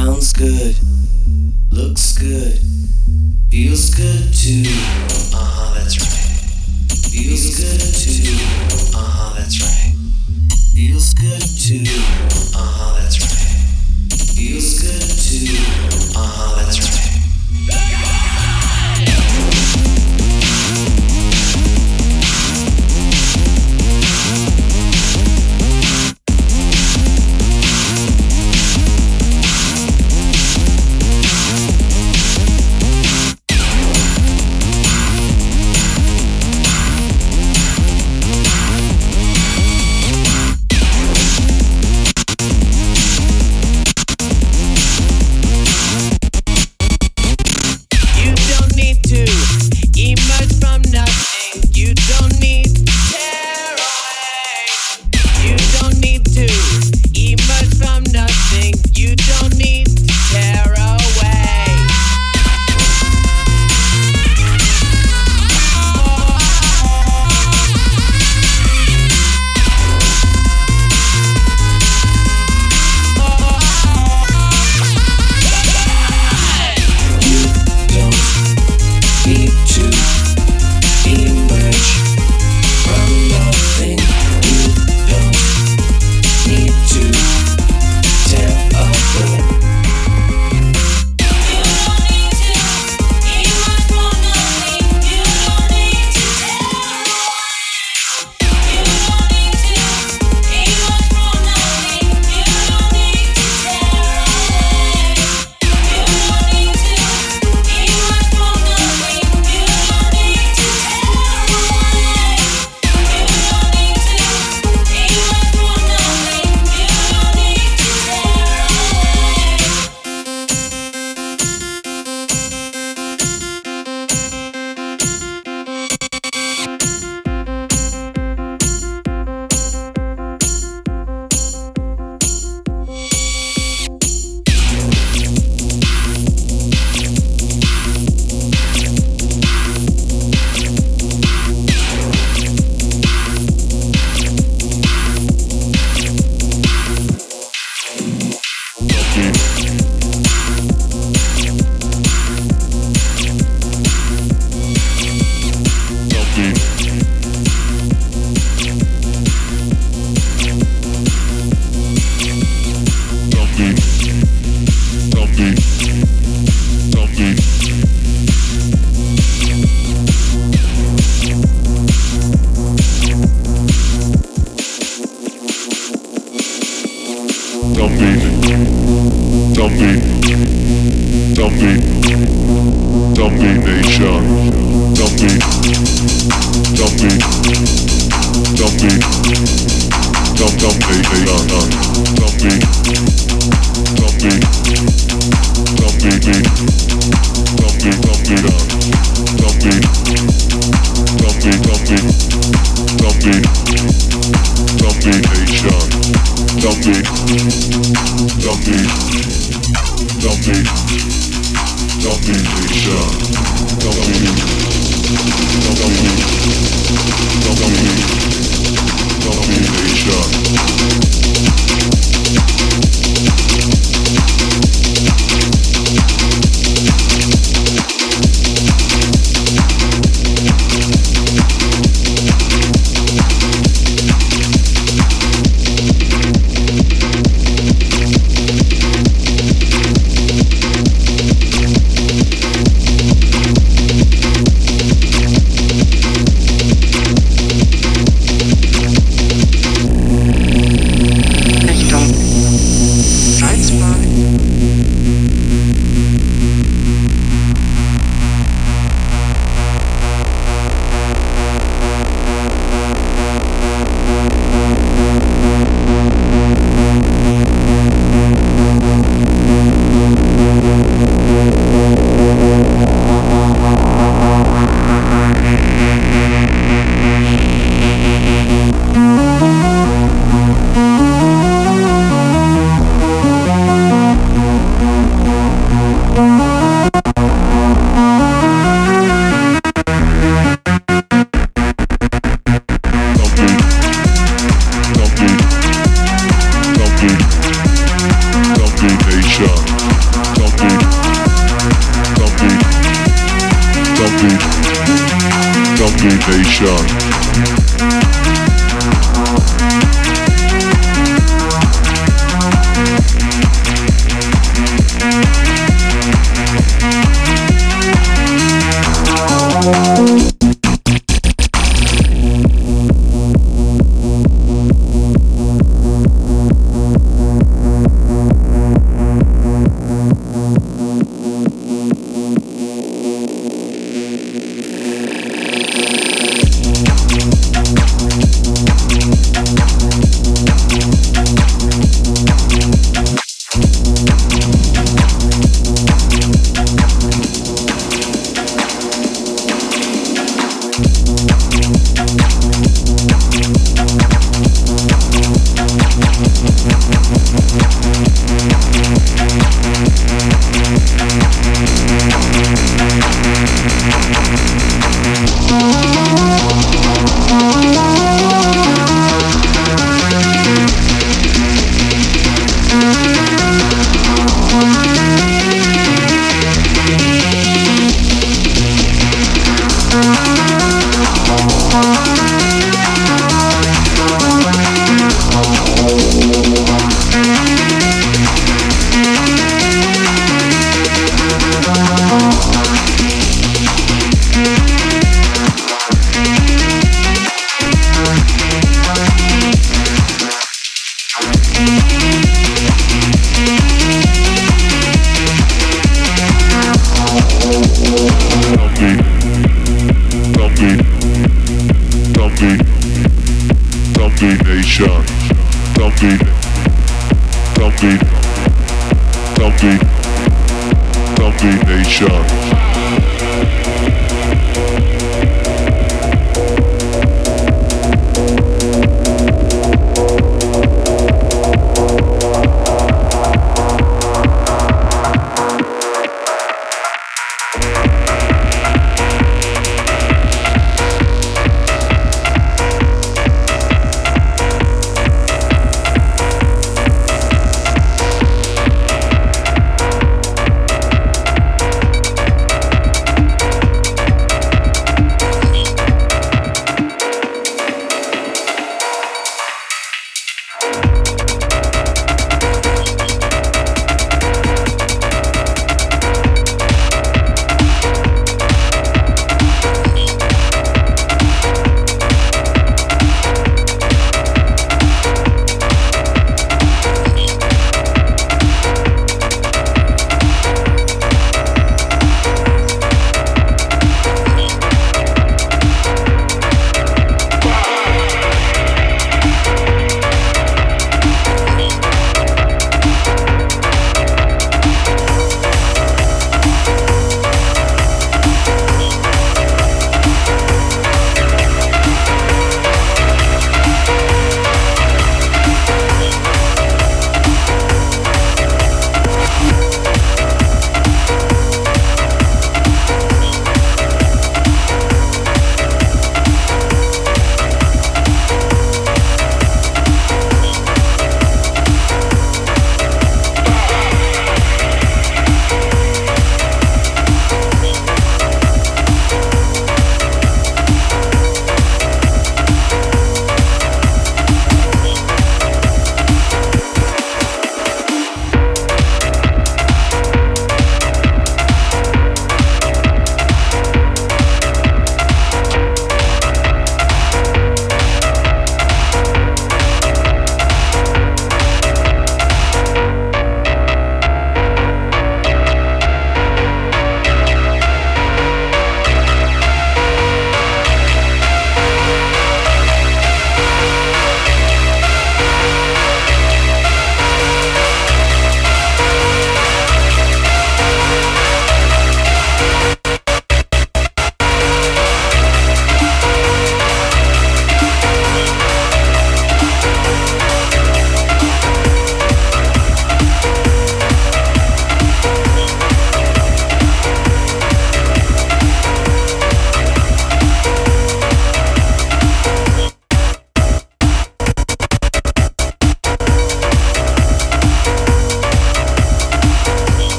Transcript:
Sounds good.